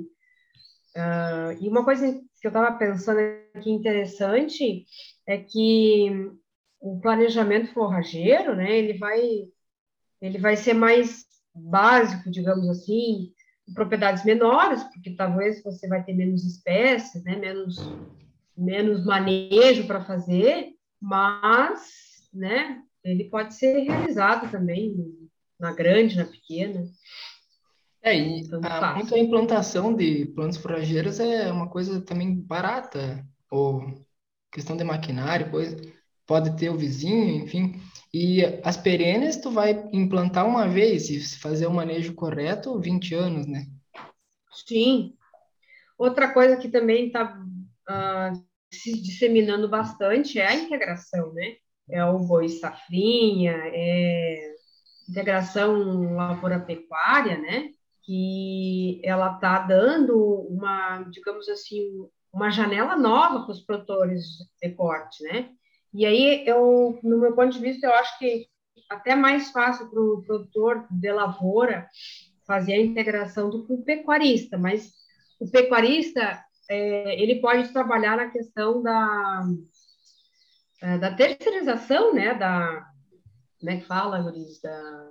Uh, e uma coisa que eu estava pensando aqui interessante é que o planejamento forrageiro, né? Ele vai, ele vai ser mais básico, digamos assim, propriedades menores, porque talvez você vai ter menos espécies, né? Menos menos manejo para fazer, mas né? Ele pode ser realizado também na grande, na pequena. É, e a, a implantação de plantas forrageiras é uma coisa também barata, ou questão de maquinário, coisa, pode ter o vizinho, enfim. E as perenes tu vai implantar uma vez, se fazer o manejo correto, 20 anos, né? Sim. Outra coisa que também está uh, ah, se disseminando bastante é a integração, né? É o boi safrinha, é integração lavoura-pecuária, né? Que ela está dando uma, digamos assim, uma janela nova para os produtores de corte, né? E aí, eu, no meu ponto de vista, eu acho que até mais fácil para o produtor de lavoura fazer a integração do que o pecuarista, mas o pecuarista, é, ele pode trabalhar na questão da, da terceirização, né, da, como é que fala, Luiz, da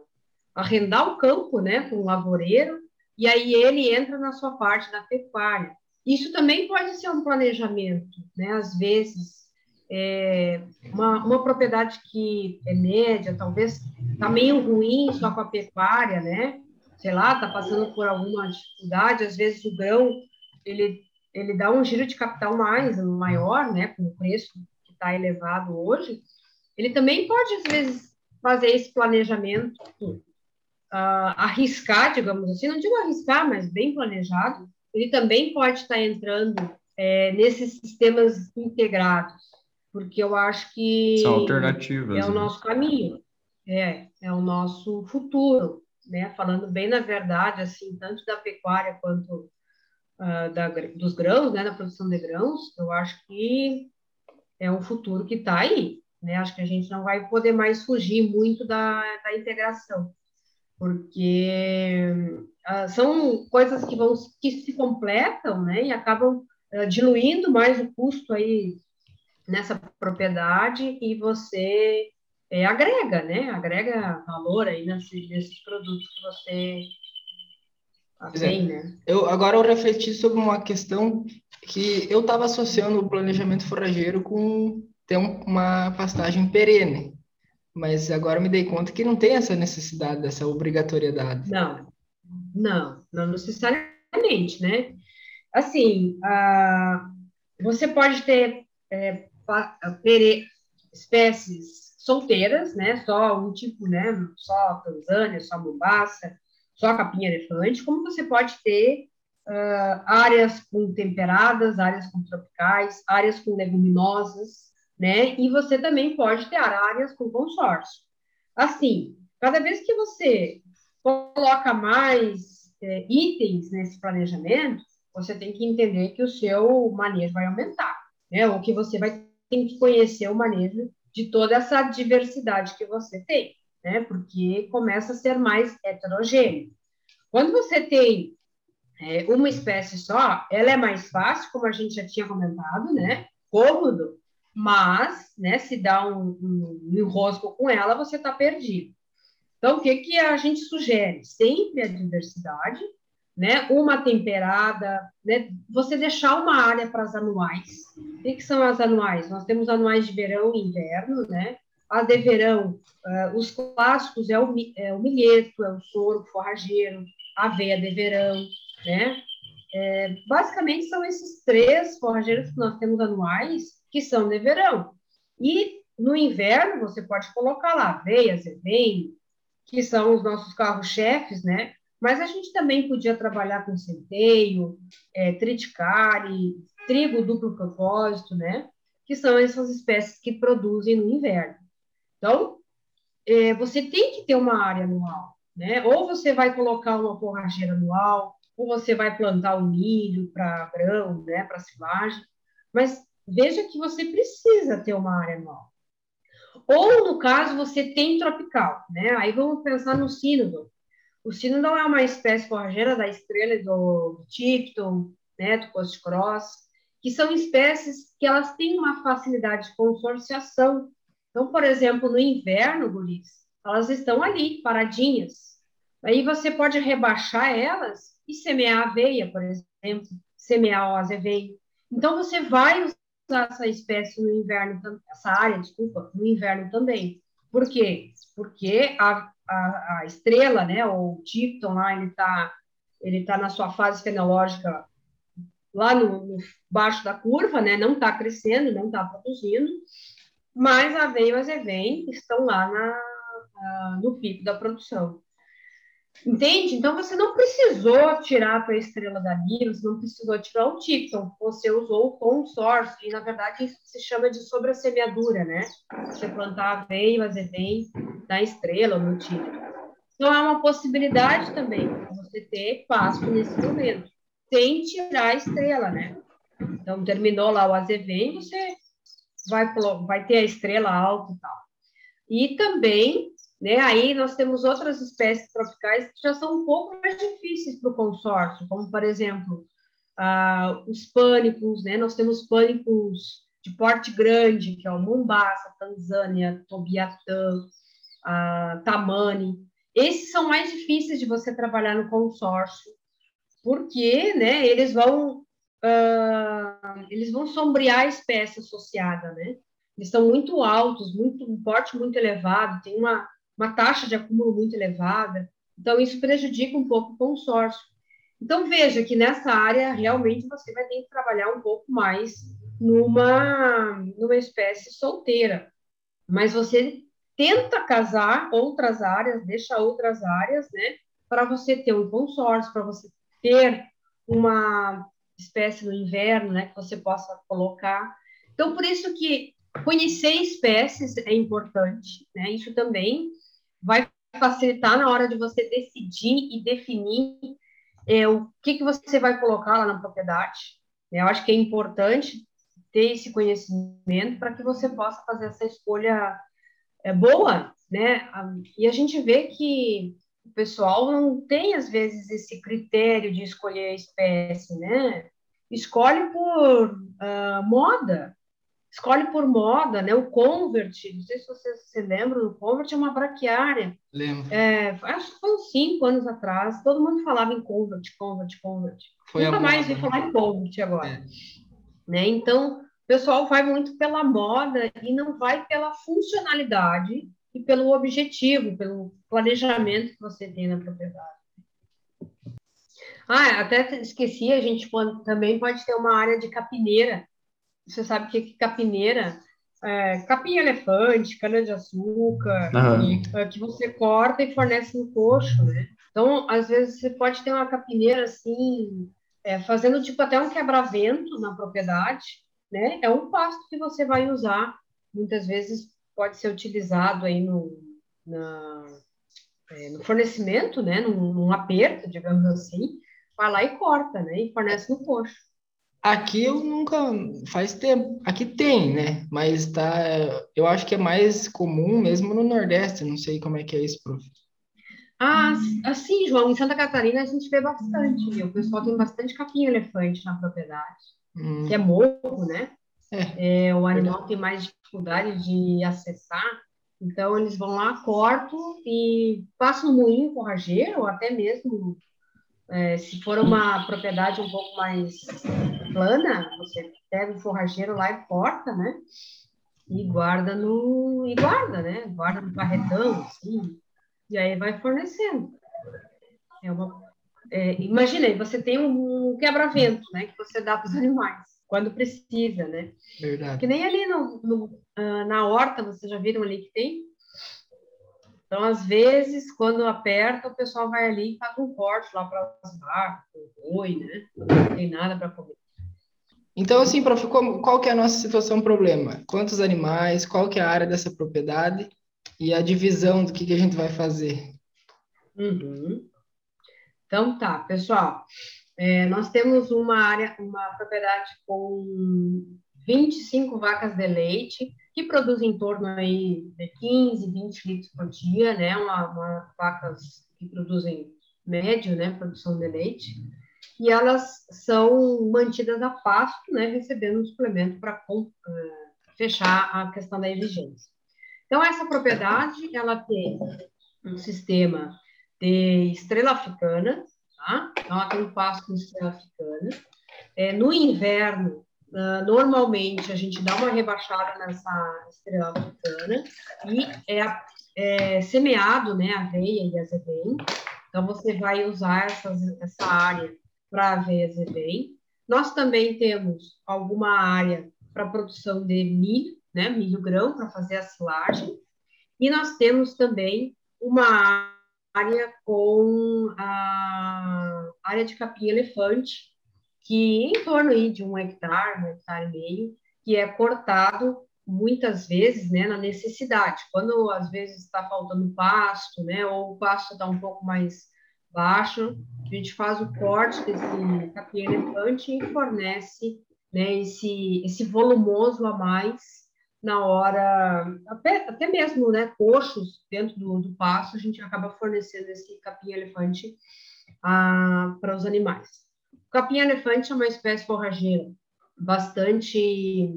arrendar o campo, né, com o lavoureiro, e aí ele entra na sua parte da pecuária. Isso também pode ser um planejamento, né, às vezes, é, uma, uma propriedade que é média, talvez está meio ruim só com a pecuária, né, sei lá, está passando por alguma dificuldade, às vezes o grão, ele, ele dá um giro de capital mais, maior, né, com o preço está elevado hoje, ele também pode, às vezes, fazer esse planejamento, uh, arriscar, digamos assim, não digo arriscar, mas bem planejado, ele também pode estar entrando é, nesses sistemas integrados, porque eu acho que São alternativas, é o né? nosso caminho, é, é o nosso futuro, né? Falando bem na verdade, assim, tanto da pecuária quanto uh, da, dos grãos, né, da produção de grãos, eu acho que é um futuro que está aí. Né? Acho que a gente não vai poder mais fugir muito da, da integração, porque uh, são coisas que vão que se completam, né? E acabam uh, diluindo mais o custo aí nessa propriedade e você é, agrega, né? Agrega valor aí nesses, nesses produtos que você tem, né? Eu agora eu refleti sobre uma questão que eu estava associando o planejamento forrageiro com ter uma pastagem perene, mas agora me dei conta que não tem essa necessidade, essa obrigatoriedade. Não, não, não necessariamente, né? Assim, você pode ter é, pere, espécies solteiras, né? Só um tipo, né? Só Tanzânia, só Mombasa, só capim-elefante, como você pode ter uh, áreas com temperadas, áreas com tropicais, áreas com leguminosas, né? E você também pode ter áreas com consórcio. Assim, cada vez que você coloca mais é, itens nesse planejamento, você tem que entender que o seu manejo vai aumentar, né? Ou que você vai ter que conhecer o manejo de toda essa diversidade que você tem, né? Porque começa a ser mais heterogêneo. Quando você tem é, uma espécie só, ela é mais fácil, como a gente já tinha comentado, né? Cômodo, mas, né, se dá um, um, enrosco com ela, você está perdido. Então, o que, que a gente sugere? Sempre a diversidade, né? Uma temperada, né? Você deixar uma área para as anuais. O que, que são as anuais? Nós temos anuais de verão e inverno, né? As de verão, uh, os clássicos é o, é o milheto, é o soro forrageiro, aveia de verão, né? É, basicamente são esses três forrageiros que nós temos anuais que são de verão. E no inverno você pode colocar lá aveia, zevém, que são os nossos carros-chefes, né? Mas a gente também podia trabalhar com centeio, é, triticale, trigo duplo propósito, né? Que são essas espécies que produzem no inverno. Então, é, você tem que ter uma área anual, né? Ou você vai colocar uma forrageira anual, ou você vai plantar o milho para grão, né? Para silagem. Mas veja que você precisa ter uma área anual. Ou, no caso, você tem tropical, né? Aí vamos pensar no sínodon. O sínodon é uma espécie forrageira da estrela do Tipton, né, do Coast Cross, que são espécies que elas têm uma facilidade de consorciação. Então, por exemplo, no inverno, guris, elas estão ali, paradinhas. Aí você pode rebaixar elas e semear aveia, por exemplo, semear o azeveio. Então, você vai essa espécie no inverno, essa área, desculpa, no inverno também. Por quê? Porque a, a, a estrela, né, o Tipton lá, ele está ele tá na sua fase fenológica lá no, no baixo da curva, né, não está crescendo, não está produzindo, mas a aveia e o azevém estão lá na, no pico da produção. Entende? Então você não precisou tirar a tua estrela dali, você não precisou tirar o Tipton, você usou o consórcio, e na verdade isso se chama de sobressemeadura, né? Você plantar aveia, azevém na estrela ou no Tipton. Então é uma possibilidade também você ter pasto nesse momento, sem tirar a estrela, né? Então terminou lá o azevém, você vai, vai ter a estrela alta e tal. E também né? Aí nós temos outras espécies tropicais que já são um pouco mais difíceis para o consórcio, como, por exemplo, os pânicos, né? Nós temos pânicos de porte grande, que é o Mombasa, Tanzânia, Tobiatã, Tamani. Esses são mais difíceis de você trabalhar no consórcio, porque né, eles vão uh, eles vão sombrear a espécie associada, né? Eles estão muito altos, muito um porte muito elevado, tem uma uma taxa de acúmulo muito elevada. Então, isso prejudica um pouco o consórcio. Então, veja que nessa área, realmente, você vai ter que trabalhar um pouco mais numa, numa espécie solteira. Mas você tenta casar outras áreas, deixa outras áreas, né? Para você ter um consórcio, para você ter uma espécie no inverno, né? Que você possa colocar. Então, por isso que conhecer espécies é importante, né? Isso também vai facilitar na hora de você decidir e definir é, o que, que você vai colocar lá na propriedade. Eu acho que é importante ter esse conhecimento para que você possa fazer essa escolha é, boa, né? E a gente vê que o pessoal não tem, às vezes, esse critério de escolher a espécie, né? Escolhe por uh, moda, escolhe por moda, né? O Convert, não sei se você se lembra, o Convert é uma braquiária. Lembro. É, acho que foi uns cinco anos atrás, todo mundo falava em Convert, Convert, Convert. Foi Nunca mais vi falar em Convert agora. É. Né? Então, o pessoal vai muito pela moda e não vai pela funcionalidade e pelo objetivo, pelo planejamento que você tem na propriedade. Ah, até esqueci, a gente pode, também pode ter uma área de capineira, você sabe que capineira é, capim-elefante, cana-de-açúcar, uhum. que você corta e fornece no coxo, né? Então, às vezes, você pode ter uma capineira assim, é, fazendo tipo até um quebra-vento na propriedade, né? É um pasto que você vai usar, muitas vezes pode ser utilizado aí no, na, é, no fornecimento, né? Num, num aperto, digamos assim, vai lá e corta, né? E fornece no coxo. Aqui eu nunca faz tempo. Aqui tem, né? Mas tá, eu acho que é mais comum mesmo no Nordeste. Não sei como é que é isso, prof. Ah, assim, João, em Santa Catarina a gente vê bastante, viu? O pessoal tem bastante capim elefante na propriedade, hum. que é morro, né? É. É, o animal tem mais dificuldade de acessar, então eles vão lá, cortam e passam no moinho forrageiro, ou até mesmo é, se for uma propriedade um pouco mais plana, você pega o forrageiro lá e corta, né? E guarda no e guarda, né? Guarda no carretão, assim, e aí vai fornecendo. É uma, é, imagina, você tem um quebra-vento, né? Que você dá para os animais quando precisa, né? Verdade. Que nem ali no, no uh, na horta, vocês já viram ali que tem então, às vezes, quando aperta, o pessoal vai ali e faz um corte lá para as vacas, o boi, né? Não tem nada para comer. Então, assim, prof, qual que é a nossa situação problema? Quantos animais, qual que é a área dessa propriedade e a divisão do que, que a gente vai fazer? Uhum. Então, tá, pessoal. É, nós temos uma área, uma propriedade com 25 vacas de leite, que produzem em torno aí de 15, 20 litros por dia, né? Uma, uma vacas que produzem médio, né? Produção de leite. E elas são mantidas a pasto, né? Recebendo um suplemento para fechar a questão da exigência. Então, essa propriedade, ela tem um sistema de estrela africana, tá? Então, ela tem um pasto com estrela africana. É, no inverno, Uh, normalmente a gente dá uma rebaixada nessa estrela africana e é, é, semeado, né, aveia e azevém. Então você vai usar essas, essa área para e azevém. Nós também temos alguma área para produção de milho, né, milho grão para fazer a silagem. E nós temos também uma área com a área de capim elefante que em torno aí de um hectare, um hectare e meio, que é cortado muitas vezes, né, na necessidade. Quando às vezes está faltando pasto, né, ou o pasto está um pouco mais baixo, a gente faz o corte desse capim elefante e fornece, né, esse esse volumoso a mais na hora, até, até mesmo, né, coxos dentro do, do pasto, a gente acaba fornecendo esse capim elefante ah, para os animais. O capim-elefante é uma espécie forrageira bastante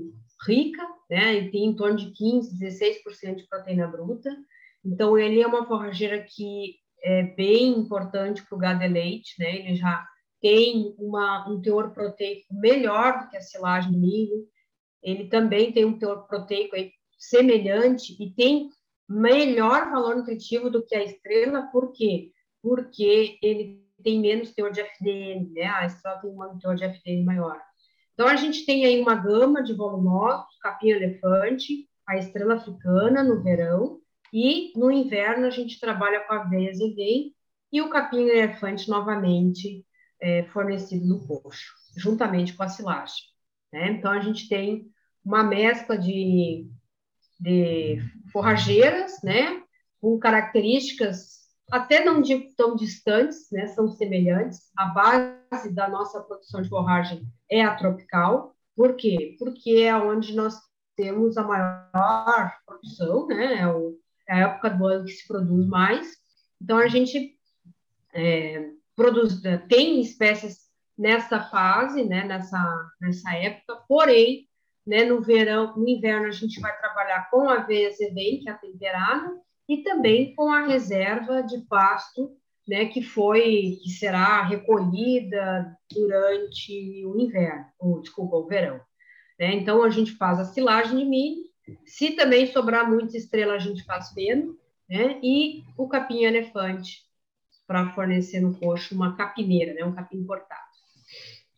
rica, né? Ele tem em torno de 15, 16% de proteína bruta. Então, ele é uma forrageira que é bem importante para o gado de leite, né? Ele já tem uma, um teor proteico melhor do que a silagem do milho. Ele também tem um teor proteico aí semelhante e tem melhor valor nutritivo do que a estrela, por quê? Porque ele tem menos teor de FDN, né? A estrela tem um teor de FDN maior. Então, a gente tem aí uma gama de volumosos, capim-elefante, a estrela africana no verão, e no inverno a gente trabalha com a aveia zevém e o capim-elefante novamente é, fornecido no coxo, juntamente com a silagem. Né? Então, a gente tem uma mescla de, de forrageiras, né? com características até não digo tão distantes, né, são semelhantes. A base da nossa produção de forragem é a tropical. Por quê? Porque é onde nós temos a maior produção, né, é, o, é a época do ano que se produz mais. Então, a gente é, produz, tem espécies nessa fase, né, nessa, nessa época, porém, né, no verão, no inverno, a gente vai trabalhar com aveia zedem, que é a temperada, e também com a reserva de pasto, né, que foi que será recolhida durante o inverno, ou desculpa, o verão. Né? Então a gente faz a silagem de milho. Se também sobrar muita estrela, a gente faz feno, né? E o capim elefante para fornecer no coxo uma capineira, né, um capim cortado.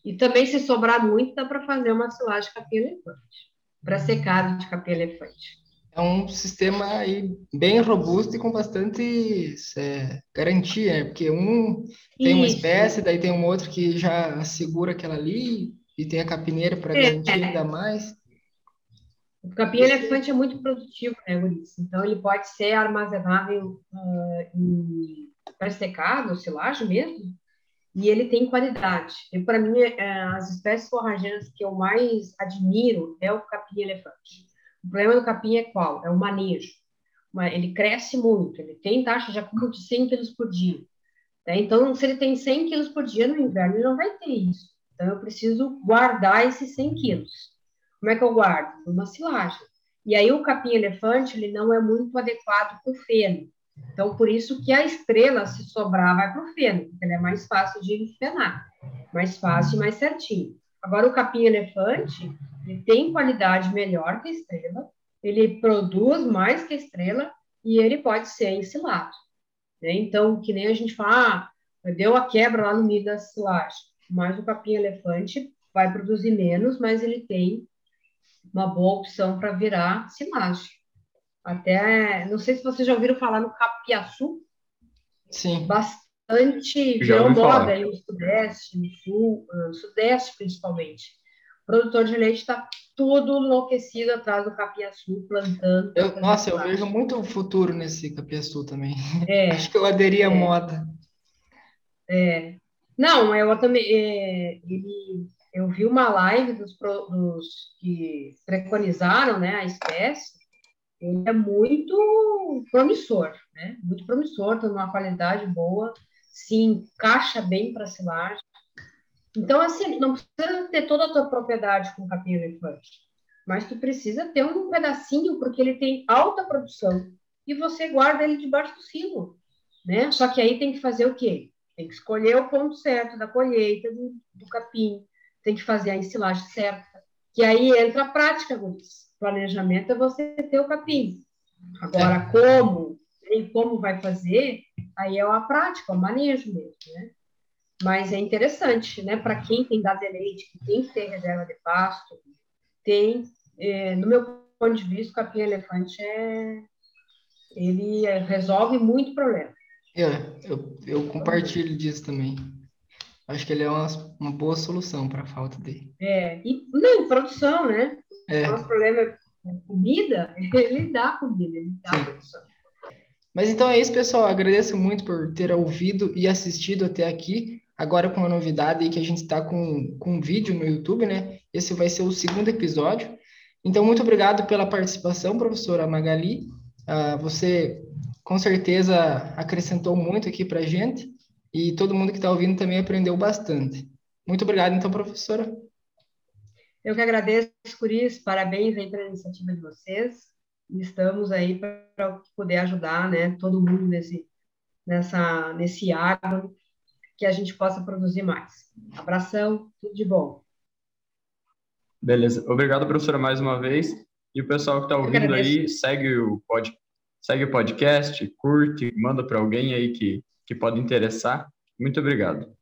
E também se sobrar muito, dá para fazer uma silagem de capim elefante, para secado de capim elefante é um sistema aí bem robusto e com bastante é, garantia, né? porque um tem Isso. uma espécie, daí tem um outro que já segura aquela ali e tem a capineira para é. garantir ainda mais. O capim elefante é muito produtivo, né, Guris? Então ele pode ser armazenável uh, em pré-secado, silagem mesmo, e ele tem qualidade. E para mim, uh, as espécies forrageiras que eu mais admiro é o capim elefante. O problema do capim é qual? É o manejo. Ele cresce muito, ele tem taxa de acúmulo de 100 quilos por dia. Né? Então, se ele tem 100 quilos por dia no inverno, ele não vai ter isso. Então, eu preciso guardar esses 100 quilos. Como é que eu guardo? Numa silagem. E aí o capim-elefante, ele não é muito adequado para o feno. Então, por isso que a estrela, se sobrar, vai para o feno, porque ele é mais fácil de fenar, mais fácil e mais certinho. Agora, o capim-elefante, ele tem qualidade melhor que a estrela, ele produz mais que a estrela e ele pode ser ensilado. Né? Então, que nem a gente fala, ah, deu a quebra lá no meio da silagem, mas o capim-elefante vai produzir menos, mas ele tem uma boa opção para virar silagem. Até, não sei se vocês já ouviram falar no capiaçu. Sim. Bastante virou moda aí no Sudeste, no Sul, no Sudeste principalmente. O produtor de leite está tudo enlouquecido atrás do capiaçu, plantando. Eu, nossa, eu vejo muito futuro nesse capiaçu também. É, Acho que eu aderi à é, moda. É. Não, eu também. É, ele, eu vi uma live dos, dos que preconizaram né, a espécie. Ele é muito promissor, né? Muito promissor, tem uma qualidade boa, se encaixa bem para silagem. Então, assim, não precisa ter toda a tua propriedade com capim elefante, mas tu precisa ter um pedacinho, porque ele tem alta produção, e você guarda ele debaixo do silo, né? Só que aí tem que fazer o quê? Tem que escolher o ponto certo da colheita do, do capim, tem que fazer a ensilagem certa, que aí entra a prática, Luiz. Planejamento é você ter o capim. Agora, é. como e como vai fazer, aí é a prática, o manejo mesmo, né? Mas é interessante, né? Para quem tem dado de leite, que tem que ter reserva de pasto, tem, é, no meu ponto de vista, o capim elefante é, ele é, resolve muito problema. É, eu, eu compartilho disso também. Acho que ele é uma, uma boa solução para a falta dele. É, e não, produção, né? É. O nosso problema é comida, ele dá comida, ele dá Sim. produção. Mas então é isso, pessoal. Agradeço muito por ter ouvido e assistido até aqui. Agora com uma novidade aí que a gente está com, com um vídeo no YouTube, né? Esse vai ser o segundo episódio. Então, muito obrigado pela participação, professora Magali. Uh, você, com certeza, acrescentou muito aqui para a gente e todo mundo que está ouvindo também aprendeu bastante. Muito obrigado, então, professora. Eu que agradeço por isso, parabéns aí pela iniciativa de vocês. Estamos aí para poder ajudar né, todo mundo nesse, nessa, nesse agro que a gente possa produzir mais. Abração, tudo de bom. Beleza. Obrigado, professora, mais uma vez. E o pessoal que está ouvindo aí, segue o, pod, segue o podcast, curte, manda para alguém aí que, que pode interessar. Muito obrigado.